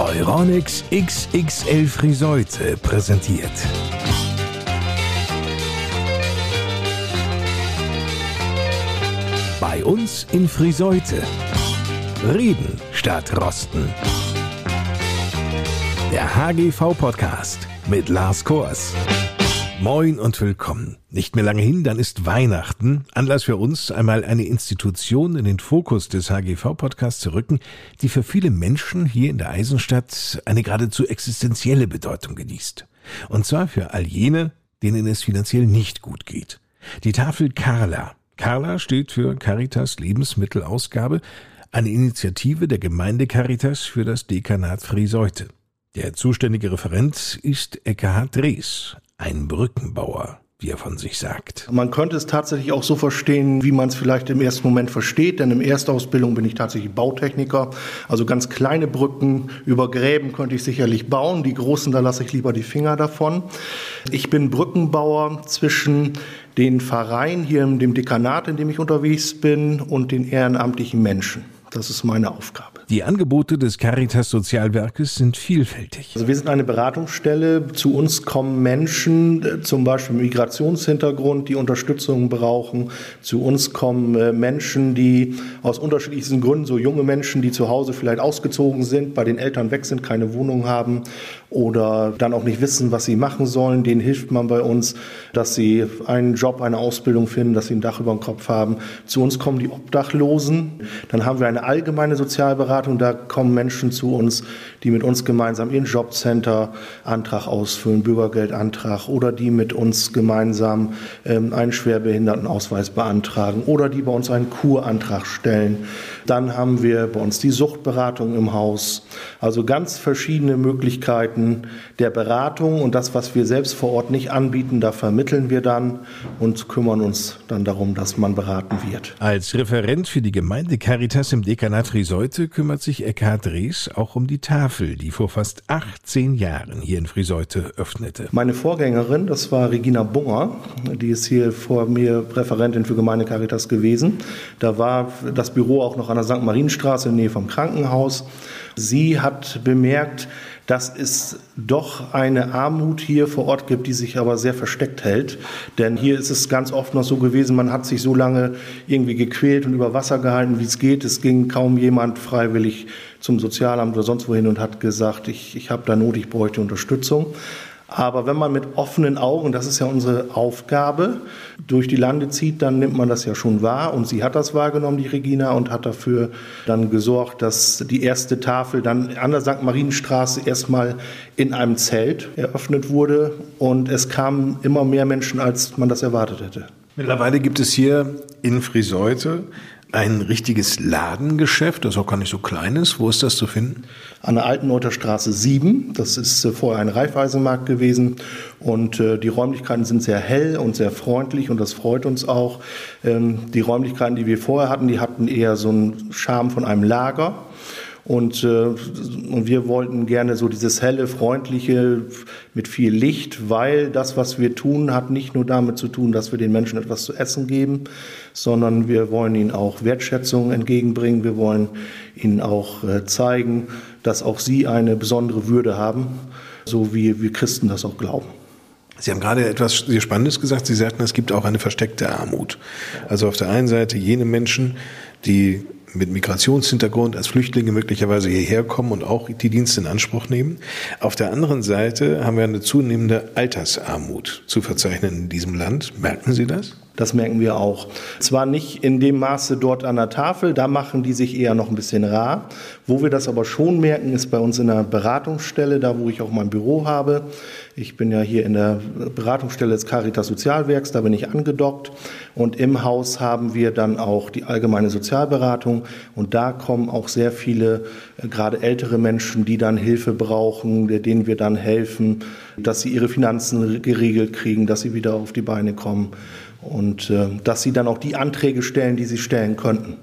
Euronics XXL Friseute präsentiert. Bei uns in Friseute. Reden statt Rosten. Der HGV-Podcast mit Lars Kors. Moin und willkommen. Nicht mehr lange hin, dann ist Weihnachten. Anlass für uns, einmal eine Institution in den Fokus des HGV-Podcasts zu rücken, die für viele Menschen hier in der Eisenstadt eine geradezu existenzielle Bedeutung genießt. Und zwar für all jene, denen es finanziell nicht gut geht. Die Tafel Carla. Carla steht für Caritas Lebensmittelausgabe, eine Initiative der Gemeinde Caritas für das Dekanat Frieseute. Der zuständige Referent ist Eckhard Drees, ein Brückenbauer, wie er von sich sagt. Man könnte es tatsächlich auch so verstehen, wie man es vielleicht im ersten Moment versteht, denn in Erstausbildung bin ich tatsächlich Bautechniker. Also ganz kleine Brücken über Gräben könnte ich sicherlich bauen, die großen, da lasse ich lieber die Finger davon. Ich bin Brückenbauer zwischen den Vereinen hier in dem Dekanat, in dem ich unterwegs bin, und den ehrenamtlichen Menschen. Das ist meine Aufgabe. Die Angebote des Caritas Sozialwerkes sind vielfältig. Also wir sind eine Beratungsstelle. Zu uns kommen Menschen, äh, zum Beispiel Migrationshintergrund, die Unterstützung brauchen. Zu uns kommen äh, Menschen, die aus unterschiedlichsten Gründen, so junge Menschen, die zu Hause vielleicht ausgezogen sind, bei den Eltern weg sind, keine Wohnung haben oder dann auch nicht wissen, was sie machen sollen. Denen hilft man bei uns, dass sie einen Job, eine Ausbildung finden, dass sie ein Dach über dem Kopf haben. Zu uns kommen die Obdachlosen. Dann haben wir eine allgemeine Sozialberatung. Da kommen Menschen zu uns, die mit uns gemeinsam ihren Jobcenter Antrag ausfüllen, Bürgergeldantrag oder die mit uns gemeinsam ähm, einen Schwerbehindertenausweis beantragen oder die bei uns einen Kurantrag stellen. Dann haben wir bei uns die Suchtberatung im Haus. Also ganz verschiedene Möglichkeiten der Beratung und das, was wir selbst vor Ort nicht anbieten, da vermitteln wir dann und kümmern uns dann darum, dass man beraten wird. Als Referent für die Gemeinde Caritas im Dekanat Friseute kümmert sich Eckhard Drees auch um die Tafel, die vor fast 18 Jahren hier in Friseute öffnete. Meine Vorgängerin, das war Regina Bunger, die ist hier vor mir Referentin für Gemeinde Caritas gewesen. Da war das Büro auch noch an der St. Marienstraße in der Nähe vom Krankenhaus. Sie hat bemerkt, dass es doch eine Armut hier vor Ort gibt, die sich aber sehr versteckt hält. Denn hier ist es ganz oft noch so gewesen, man hat sich so lange irgendwie gequält und über Wasser gehalten, wie es geht. Es ging kaum jemand freiwillig zum Sozialamt oder sonst wohin und hat gesagt, ich, ich habe da Not, ich bräuchte Unterstützung. Aber wenn man mit offenen Augen, das ist ja unsere Aufgabe, durch die Lande zieht, dann nimmt man das ja schon wahr. Und sie hat das wahrgenommen, die Regina, und hat dafür dann gesorgt, dass die erste Tafel dann an der St. Marienstraße erstmal in einem Zelt eröffnet wurde. Und es kamen immer mehr Menschen, als man das erwartet hätte. Mittlerweile gibt es hier in Friseute ein richtiges Ladengeschäft, das auch gar nicht so klein ist. Wo ist das zu finden? An der Alten Neuter Straße 7. Das ist äh, vorher ein Reifeisenmarkt gewesen. Und äh, die Räumlichkeiten sind sehr hell und sehr freundlich und das freut uns auch. Ähm, die Räumlichkeiten, die wir vorher hatten, die hatten eher so einen Charme von einem Lager. Und, äh, und wir wollten gerne so dieses helle, freundliche mit viel Licht, weil das, was wir tun, hat nicht nur damit zu tun, dass wir den Menschen etwas zu essen geben, sondern wir wollen ihnen auch Wertschätzung entgegenbringen. Wir wollen ihnen auch äh, zeigen, dass auch sie eine besondere Würde haben, so wie wir Christen das auch glauben. Sie haben gerade etwas sehr Spannendes gesagt. Sie sagten, es gibt auch eine versteckte Armut. Also auf der einen Seite jene Menschen, die mit Migrationshintergrund als Flüchtlinge möglicherweise hierher kommen und auch die Dienste in Anspruch nehmen. Auf der anderen Seite haben wir eine zunehmende Altersarmut zu verzeichnen in diesem Land. Merken Sie das? Das merken wir auch. Zwar nicht in dem Maße dort an der Tafel, da machen die sich eher noch ein bisschen rar. Wo wir das aber schon merken, ist bei uns in der Beratungsstelle, da wo ich auch mein Büro habe. Ich bin ja hier in der Beratungsstelle des Caritas Sozialwerks, da bin ich angedockt. Und im Haus haben wir dann auch die allgemeine Sozialberatung. Und da kommen auch sehr viele, äh, gerade ältere Menschen, die dann Hilfe brauchen, denen wir dann helfen, dass sie ihre Finanzen geregelt kriegen, dass sie wieder auf die Beine kommen und äh, dass sie dann auch die Anträge stellen, die sie stellen könnten.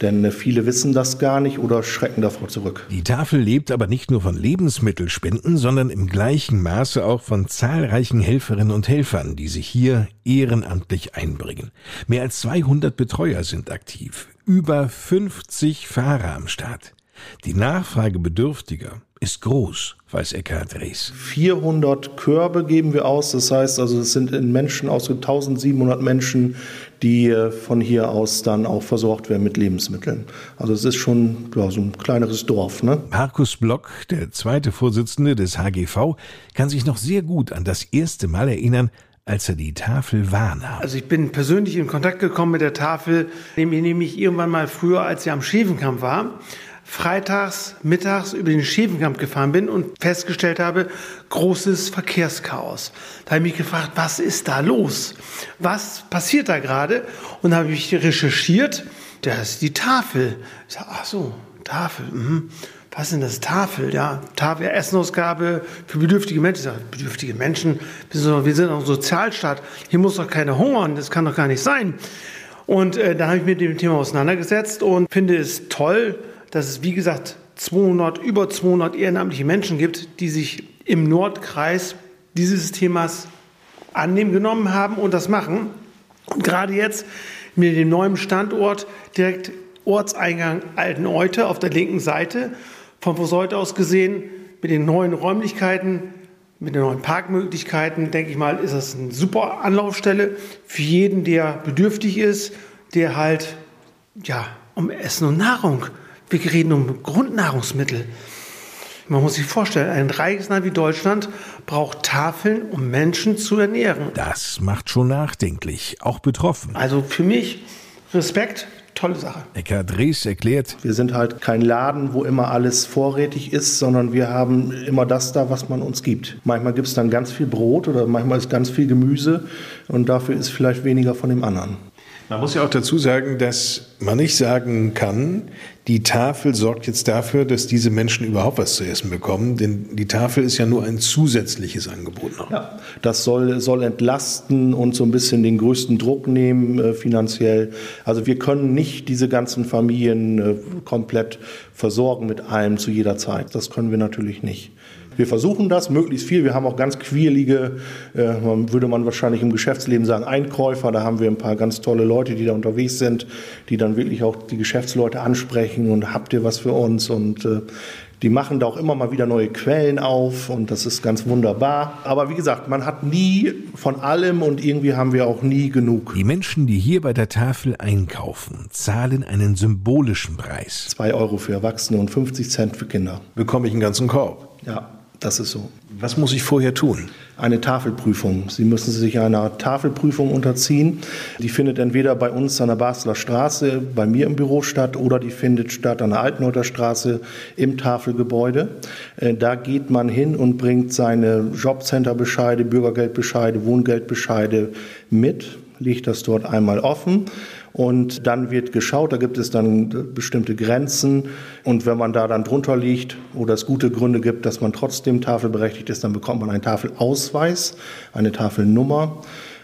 Denn äh, viele wissen das gar nicht oder schrecken davor zurück. Die Tafel lebt aber nicht nur von Lebensmittelspenden, sondern im gleichen Maße auch von zahlreichen Helferinnen und Helfern, die sich hier ehrenamtlich einbringen. Mehr als 200 Betreuer sind aktiv, über 50 Fahrer am Start. Die Nachfrage Bedürftiger ist groß, weiß Eckhard Ries. 400 Körbe geben wir aus. Das heißt also, es sind in Menschen aus 1700 Menschen, die äh, von hier aus dann auch versorgt werden mit Lebensmitteln. Also es ist schon ja, so ein kleineres Dorf. Ne? Markus Block, der zweite Vorsitzende des HGV, kann sich noch sehr gut an das erste Mal erinnern, als er die Tafel wahrnahm. Also ich bin persönlich in Kontakt gekommen mit der Tafel, nämlich irgendwann mal früher, als sie am Schäfenkamp war freitags, mittags über den Schäfenkamp gefahren bin und festgestellt habe, großes Verkehrschaos. Da habe ich mich gefragt, was ist da los? Was passiert da gerade? Und da habe ich recherchiert, das ist die Tafel. Ich sage, ach so, Tafel, mhm. Was denn das Tafel? Ja, Tafel, Essenausgabe für bedürftige Menschen. Ich sage, bedürftige Menschen, wir sind doch ein Sozialstaat. Hier muss doch keiner hungern, das kann doch gar nicht sein. Und äh, dann habe ich mich mit dem Thema auseinandergesetzt und finde es toll, dass es, wie gesagt, 200, über 200 ehrenamtliche Menschen gibt, die sich im Nordkreis dieses Themas annehmen genommen haben und das machen. Und gerade jetzt mit dem neuen Standort direkt Ortseingang Alteneute auf der linken Seite, von Voseute aus gesehen, mit den neuen Räumlichkeiten, mit den neuen Parkmöglichkeiten, denke ich mal, ist das eine super Anlaufstelle für jeden, der bedürftig ist, der halt ja um Essen und Nahrung wir reden um Grundnahrungsmittel. Man muss sich vorstellen, ein reiches Land wie Deutschland braucht Tafeln, um Menschen zu ernähren. Das macht schon nachdenklich, auch betroffen. Also für mich Respekt, tolle Sache. Eckhard Dres erklärt, wir sind halt kein Laden, wo immer alles vorrätig ist, sondern wir haben immer das da, was man uns gibt. Manchmal gibt es dann ganz viel Brot oder manchmal ist ganz viel Gemüse und dafür ist vielleicht weniger von dem anderen. Man muss ja auch dazu sagen, dass man nicht sagen kann, die Tafel sorgt jetzt dafür, dass diese Menschen überhaupt was zu essen bekommen, denn die Tafel ist ja nur ein zusätzliches Angebot noch. Ja, das soll, soll entlasten und so ein bisschen den größten Druck nehmen äh, finanziell. Also wir können nicht diese ganzen Familien äh, komplett versorgen mit allem zu jeder Zeit. Das können wir natürlich nicht. Wir versuchen das möglichst viel. Wir haben auch ganz quirlige, äh, würde man wahrscheinlich im Geschäftsleben sagen, Einkäufer. Da haben wir ein paar ganz tolle Leute, die da unterwegs sind, die dann wirklich auch die Geschäftsleute ansprechen und habt ihr was für uns und äh, die machen da auch immer mal wieder neue Quellen auf und das ist ganz wunderbar. Aber wie gesagt, man hat nie von allem und irgendwie haben wir auch nie genug. Die Menschen, die hier bei der Tafel einkaufen, zahlen einen symbolischen Preis. Zwei Euro für Erwachsene und 50 Cent für Kinder. Bekomme ich einen ganzen Korb? Ja. Das ist so. Was muss ich vorher tun? Eine Tafelprüfung. Sie müssen sich einer Tafelprüfung unterziehen. Die findet entweder bei uns an der Basler Straße, bei mir im Büro statt, oder die findet statt an der Altenheuter Straße im Tafelgebäude. Äh, da geht man hin und bringt seine Jobcenterbescheide, Bürgergeldbescheide, Wohngeldbescheide mit, legt das dort einmal offen und dann wird geschaut, da gibt es dann bestimmte Grenzen. Und wenn man da dann drunter liegt oder es gute Gründe gibt, dass man trotzdem tafelberechtigt ist, dann bekommt man einen Tafelausweis, eine Tafelnummer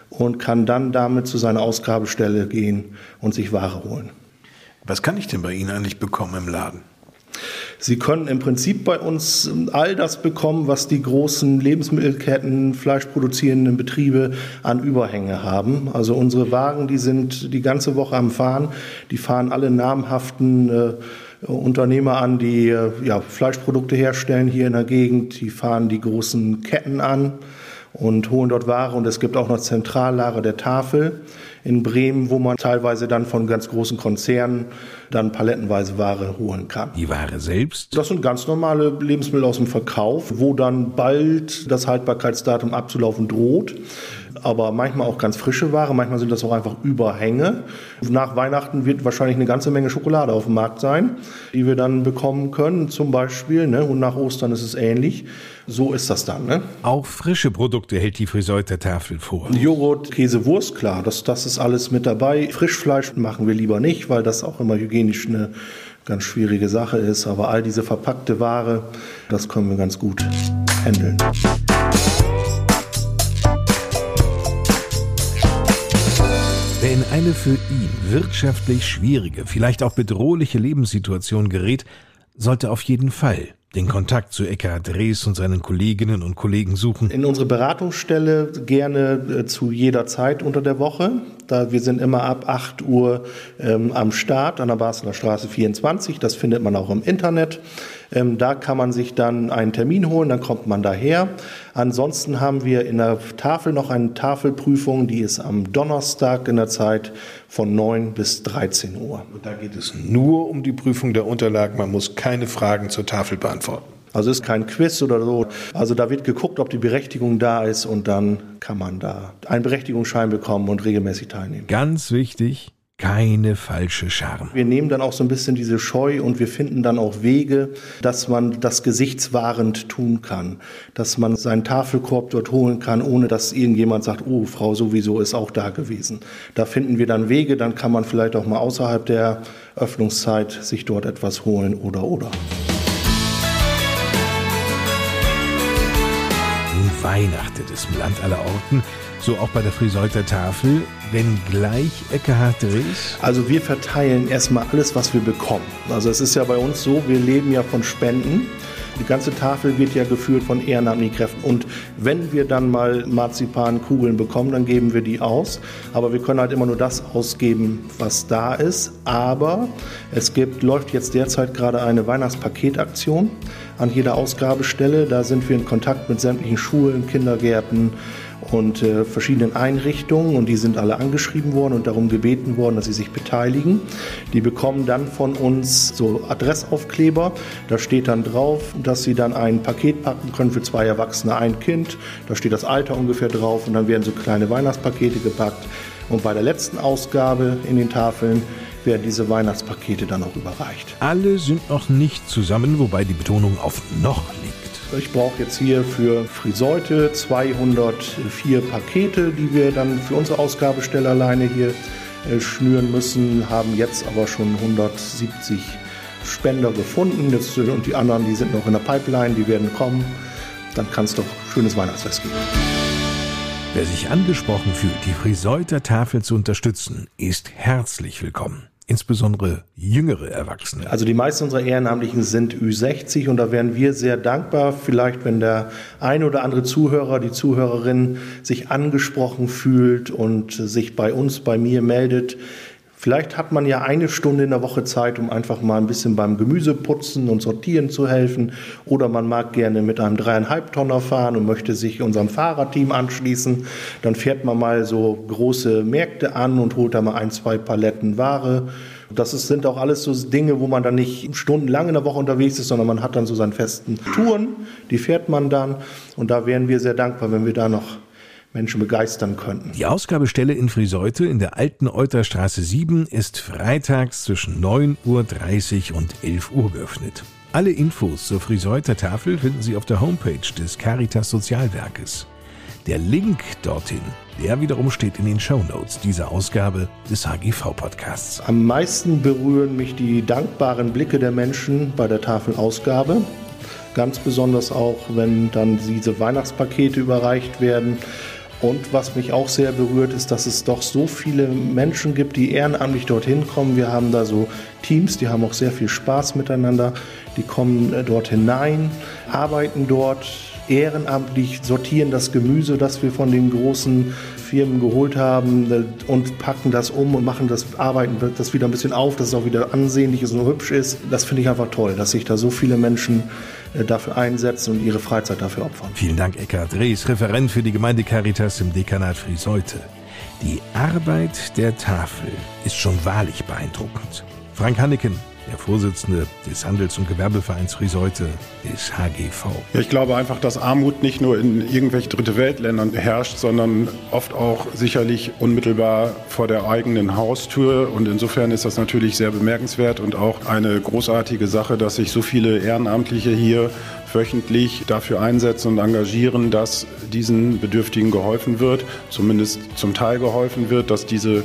und kann dann damit zu seiner Ausgabestelle gehen und sich Ware holen. Was kann ich denn bei Ihnen eigentlich bekommen im Laden? Sie können im Prinzip bei uns all das bekommen, was die großen Lebensmittelketten, fleischproduzierenden Betriebe an Überhänge haben. Also unsere Wagen, die sind die ganze Woche am Fahren. Die fahren alle namhaften äh, Unternehmer an, die äh, ja, Fleischprodukte herstellen hier in der Gegend. Die fahren die großen Ketten an und holen dort Ware. Und es gibt auch noch Zentrallager der Tafel in Bremen, wo man teilweise dann von ganz großen Konzernen dann palettenweise Ware holen kann. Die Ware selbst? Das sind ganz normale Lebensmittel aus dem Verkauf, wo dann bald das Haltbarkeitsdatum abzulaufen droht aber manchmal auch ganz frische Ware, manchmal sind das auch einfach Überhänge. Nach Weihnachten wird wahrscheinlich eine ganze Menge Schokolade auf dem Markt sein, die wir dann bekommen können, zum Beispiel. Ne? Und nach Ostern ist es ähnlich. So ist das dann. Ne? Auch frische Produkte hält die Friseuter Tafel vor. Joghurt, Käse, Wurst, klar, das, das ist alles mit dabei. Frischfleisch machen wir lieber nicht, weil das auch immer hygienisch eine ganz schwierige Sache ist. Aber all diese verpackte Ware, das können wir ganz gut handeln. In eine für ihn wirtschaftlich schwierige, vielleicht auch bedrohliche Lebenssituation gerät, sollte auf jeden Fall den Kontakt zu Eckhard Drees und seinen Kolleginnen und Kollegen suchen? In unsere Beratungsstelle gerne äh, zu jeder Zeit unter der Woche. Da wir sind immer ab 8 Uhr ähm, am Start an der Basler Straße 24. Das findet man auch im Internet. Ähm, da kann man sich dann einen Termin holen, dann kommt man daher. Ansonsten haben wir in der Tafel noch eine Tafelprüfung, die ist am Donnerstag in der Zeit von 9 bis 13 Uhr. Und da geht es nur um die Prüfung der Unterlagen. Man muss keine Fragen zur Tafel beantworten. Also ist kein Quiz oder so. Also da wird geguckt, ob die Berechtigung da ist und dann kann man da einen Berechtigungsschein bekommen und regelmäßig teilnehmen. Ganz wichtig, keine falsche Charme. Wir nehmen dann auch so ein bisschen diese Scheu und wir finden dann auch Wege, dass man das gesichtswahrend tun kann, dass man seinen Tafelkorb dort holen kann, ohne dass irgendjemand sagt, oh, Frau sowieso ist auch da gewesen. Da finden wir dann Wege, dann kann man vielleicht auch mal außerhalb der Öffnungszeit sich dort etwas holen oder oder. weihnachtet es im Land aller Orten, so auch bei der Friseute Tafel, wenn gleich Eckehard Drees? Also wir verteilen erstmal alles, was wir bekommen. Also es ist ja bei uns so, wir leben ja von Spenden. Die ganze Tafel wird ja geführt von ehrenamtlichen Kräften. Und wenn wir dann mal Marzipankugeln bekommen, dann geben wir die aus. Aber wir können halt immer nur das ausgeben, was da ist. Aber es gibt, läuft jetzt derzeit gerade eine Weihnachtspaketaktion an jeder Ausgabestelle. Da sind wir in Kontakt mit sämtlichen Schulen, Kindergärten, und äh, verschiedenen Einrichtungen und die sind alle angeschrieben worden und darum gebeten worden, dass sie sich beteiligen. Die bekommen dann von uns so Adressaufkleber. Da steht dann drauf, dass sie dann ein Paket packen können für zwei Erwachsene, ein Kind. Da steht das Alter ungefähr drauf und dann werden so kleine Weihnachtspakete gepackt. Und bei der letzten Ausgabe in den Tafeln werden diese Weihnachtspakete dann auch überreicht. Alle sind noch nicht zusammen, wobei die Betonung auf noch liegt. Ich brauche jetzt hier für Friseute 204 Pakete, die wir dann für unsere Ausgabestelle alleine hier äh, schnüren müssen, haben jetzt aber schon 170 Spender gefunden. Jetzt, und die anderen, die sind noch in der Pipeline, die werden kommen. Dann kann es doch schönes Weihnachtsfest geben. Wer sich angesprochen fühlt, die Friseuter Tafel zu unterstützen, ist herzlich willkommen insbesondere jüngere Erwachsene? Also die meisten unserer Ehrenamtlichen sind Ü60 und da wären wir sehr dankbar, vielleicht wenn der ein oder andere Zuhörer, die Zuhörerin sich angesprochen fühlt und sich bei uns, bei mir meldet. Vielleicht hat man ja eine Stunde in der Woche Zeit, um einfach mal ein bisschen beim Gemüseputzen und Sortieren zu helfen. Oder man mag gerne mit einem dreieinhalb Tonner fahren und möchte sich unserem Fahrerteam anschließen. Dann fährt man mal so große Märkte an und holt da mal ein, zwei Paletten Ware. Das ist, sind auch alles so Dinge, wo man dann nicht stundenlang in der Woche unterwegs ist, sondern man hat dann so seine festen Touren, die fährt man dann. Und da wären wir sehr dankbar, wenn wir da noch Menschen begeistern könnten. Die Ausgabestelle in Friseute in der alten Euterstraße 7 ist freitags zwischen 9.30 Uhr und 11 Uhr geöffnet. Alle Infos zur Friseuter Tafel finden Sie auf der Homepage des Caritas Sozialwerkes. Der Link dorthin, der wiederum steht in den Show Notes dieser Ausgabe des HGV-Podcasts. Am meisten berühren mich die dankbaren Blicke der Menschen bei der Tafelausgabe. Ganz besonders auch, wenn dann diese Weihnachtspakete überreicht werden und was mich auch sehr berührt, ist, dass es doch so viele Menschen gibt, die ehrenamtlich dorthin kommen. Wir haben da so Teams, die haben auch sehr viel Spaß miteinander. Die kommen äh, dort hinein, arbeiten dort ehrenamtlich, sortieren das Gemüse, das wir von den großen Firmen geholt haben äh, und packen das um und machen das, arbeiten das wieder ein bisschen auf, dass es auch wieder ansehnlich ist und hübsch ist. Das finde ich einfach toll, dass sich da so viele Menschen äh, dafür einsetzen und ihre Freizeit dafür opfern. Vielen Dank, Eckhard Rees, Referent für die Gemeinde Caritas im Dekanat Friseute. Die Arbeit der Tafel ist schon wahrlich beeindruckend. Frank Hanneken, der Vorsitzende des Handels- und Gewerbevereins Friseute, des HGV. Ja, ich glaube einfach, dass Armut nicht nur in irgendwelchen Dritte Weltländern herrscht, sondern oft auch sicherlich unmittelbar vor der eigenen Haustür. Und insofern ist das natürlich sehr bemerkenswert und auch eine großartige Sache, dass sich so viele Ehrenamtliche hier wöchentlich dafür einsetzen und engagieren, dass diesen Bedürftigen geholfen wird, zumindest zum Teil geholfen wird, dass diese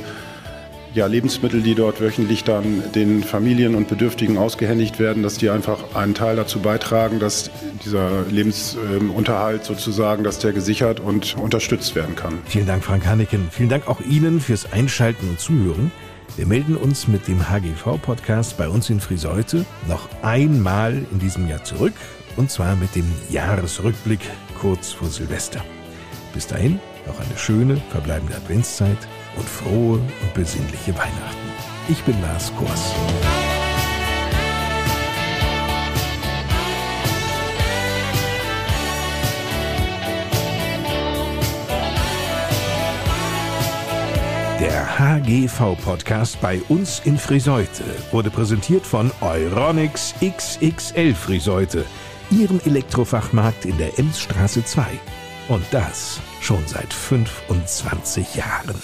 ja, Lebensmittel, die dort wöchentlich dann den Familien und Bedürftigen ausgehändigt werden, dass die einfach einen Teil dazu beitragen, dass dieser Lebensunterhalt sozusagen, dass der gesichert und unterstützt werden kann. Vielen Dank, Frank Hanneken. Vielen Dank auch Ihnen fürs Einschalten und Zuhören. Wir melden uns mit dem HGV-Podcast bei uns in Friseute noch einmal in diesem Jahr zurück und zwar mit dem Jahresrückblick kurz vor Silvester. Bis dahin noch eine schöne verbleibende Adventszeit und frohe und besinnliche Weihnachten. Ich bin Lars Kors. Der HGV-Podcast bei uns in Friseute wurde präsentiert von Euronix XXL Friseute, Ihrem Elektrofachmarkt in der Emsstraße 2. Und das schon seit 25 Jahren.